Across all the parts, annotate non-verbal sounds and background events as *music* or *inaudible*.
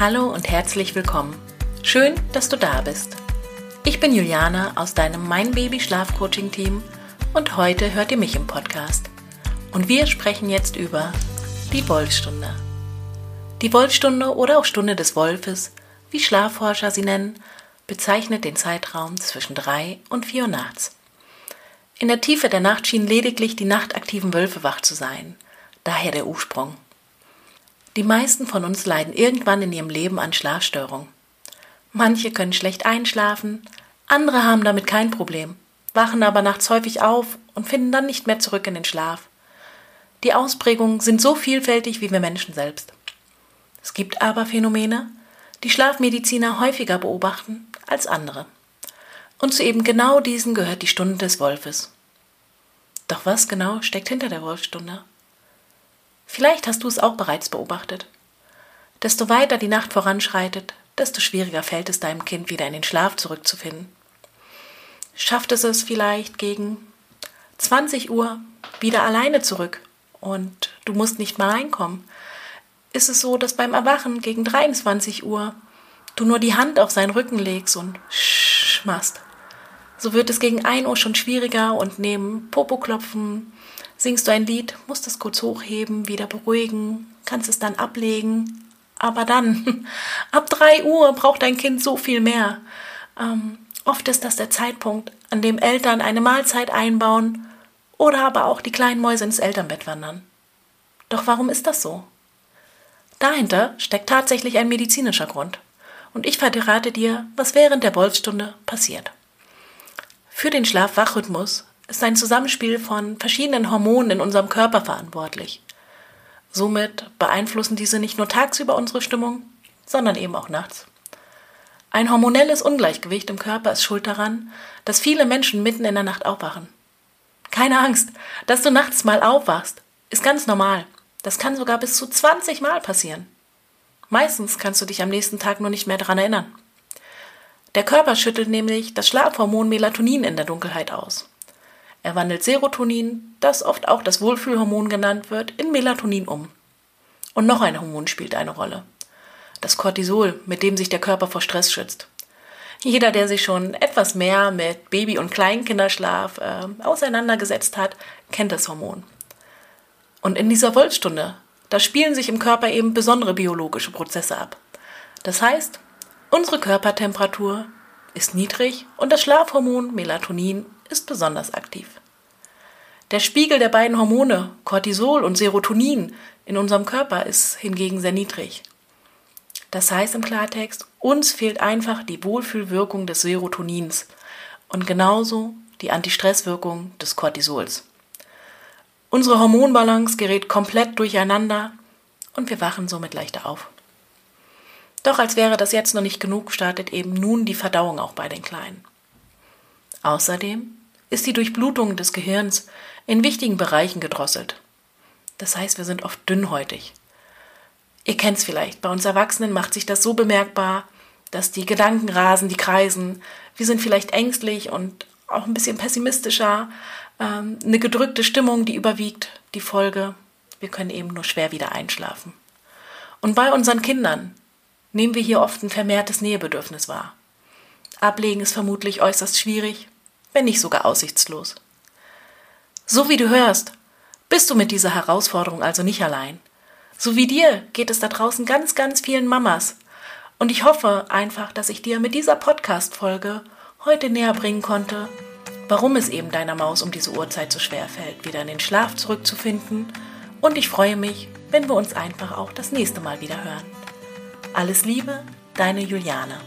Hallo und herzlich willkommen. Schön, dass du da bist. Ich bin Juliana aus deinem Mein Baby Schlaf Coaching Team und heute hört ihr mich im Podcast. Und wir sprechen jetzt über die Wolfstunde. Die Wolfstunde oder auch Stunde des Wolfes, wie Schlafforscher sie nennen, bezeichnet den Zeitraum zwischen drei und vier Uhr nachts. In der Tiefe der Nacht schienen lediglich die nachtaktiven Wölfe wach zu sein, daher der Ursprung. Die meisten von uns leiden irgendwann in ihrem Leben an Schlafstörungen. Manche können schlecht einschlafen, andere haben damit kein Problem, wachen aber nachts häufig auf und finden dann nicht mehr zurück in den Schlaf. Die Ausprägungen sind so vielfältig wie wir Menschen selbst. Es gibt aber Phänomene, die Schlafmediziner häufiger beobachten als andere. Und zu eben genau diesen gehört die Stunde des Wolfes. Doch was genau steckt hinter der Wolfstunde? Vielleicht hast du es auch bereits beobachtet. Desto weiter die Nacht voranschreitet, desto schwieriger fällt es deinem Kind wieder in den Schlaf zurückzufinden. Schafft es es vielleicht gegen 20 Uhr wieder alleine zurück und du musst nicht mal reinkommen? Ist es so, dass beim Erwachen gegen 23 Uhr du nur die Hand auf seinen Rücken legst und sch machst? So wird es gegen 1 Uhr schon schwieriger und neben Popoklopfen, Singst du ein Lied, musst es kurz hochheben, wieder beruhigen, kannst es dann ablegen. Aber dann, *laughs* ab drei Uhr braucht dein Kind so viel mehr. Ähm, oft ist das der Zeitpunkt, an dem Eltern eine Mahlzeit einbauen oder aber auch die kleinen Mäuse ins Elternbett wandern. Doch warum ist das so? Dahinter steckt tatsächlich ein medizinischer Grund. Und ich verrate dir, was während der Wolfsstunde passiert. Für den Schlaf-Wach-Rhythmus ist ein Zusammenspiel von verschiedenen Hormonen in unserem Körper verantwortlich. Somit beeinflussen diese nicht nur tagsüber unsere Stimmung, sondern eben auch nachts. Ein hormonelles Ungleichgewicht im Körper ist schuld daran, dass viele Menschen mitten in der Nacht aufwachen. Keine Angst, dass du nachts mal aufwachst, ist ganz normal. Das kann sogar bis zu 20 Mal passieren. Meistens kannst du dich am nächsten Tag nur nicht mehr daran erinnern. Der Körper schüttelt nämlich das Schlafhormon Melatonin in der Dunkelheit aus. Er wandelt Serotonin, das oft auch das Wohlfühlhormon genannt wird, in Melatonin um. Und noch ein Hormon spielt eine Rolle. Das Cortisol, mit dem sich der Körper vor Stress schützt. Jeder, der sich schon etwas mehr mit Baby- und Kleinkinderschlaf äh, auseinandergesetzt hat, kennt das Hormon. Und in dieser Wolfstunde, da spielen sich im Körper eben besondere biologische Prozesse ab. Das heißt, unsere Körpertemperatur ist niedrig und das Schlafhormon Melatonin ist besonders aktiv. Der Spiegel der beiden Hormone, Cortisol und Serotonin, in unserem Körper ist hingegen sehr niedrig. Das heißt im Klartext, uns fehlt einfach die Wohlfühlwirkung des Serotonins und genauso die Antistresswirkung des Cortisols. Unsere Hormonbalance gerät komplett durcheinander und wir wachen somit leichter auf. Doch als wäre das jetzt noch nicht genug, startet eben nun die Verdauung auch bei den Kleinen. Außerdem ist die Durchblutung des Gehirns in wichtigen Bereichen gedrosselt. Das heißt, wir sind oft dünnhäutig. Ihr kennt's vielleicht, bei uns Erwachsenen macht sich das so bemerkbar, dass die Gedanken rasen, die kreisen. Wir sind vielleicht ängstlich und auch ein bisschen pessimistischer. Ähm, eine gedrückte Stimmung, die überwiegt. Die Folge, wir können eben nur schwer wieder einschlafen. Und bei unseren Kindern nehmen wir hier oft ein vermehrtes Nähebedürfnis wahr. Ablegen ist vermutlich äußerst schwierig, wenn nicht sogar aussichtslos. So wie du hörst, bist du mit dieser Herausforderung also nicht allein. So wie dir geht es da draußen ganz, ganz vielen Mamas. Und ich hoffe einfach, dass ich dir mit dieser Podcast-Folge heute näher bringen konnte, warum es eben deiner Maus um diese Uhrzeit so schwer fällt, wieder in den Schlaf zurückzufinden. Und ich freue mich, wenn wir uns einfach auch das nächste Mal wieder hören. Alles Liebe, deine Juliane.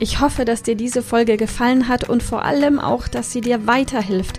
Ich hoffe, dass dir diese Folge gefallen hat und vor allem auch, dass sie dir weiterhilft,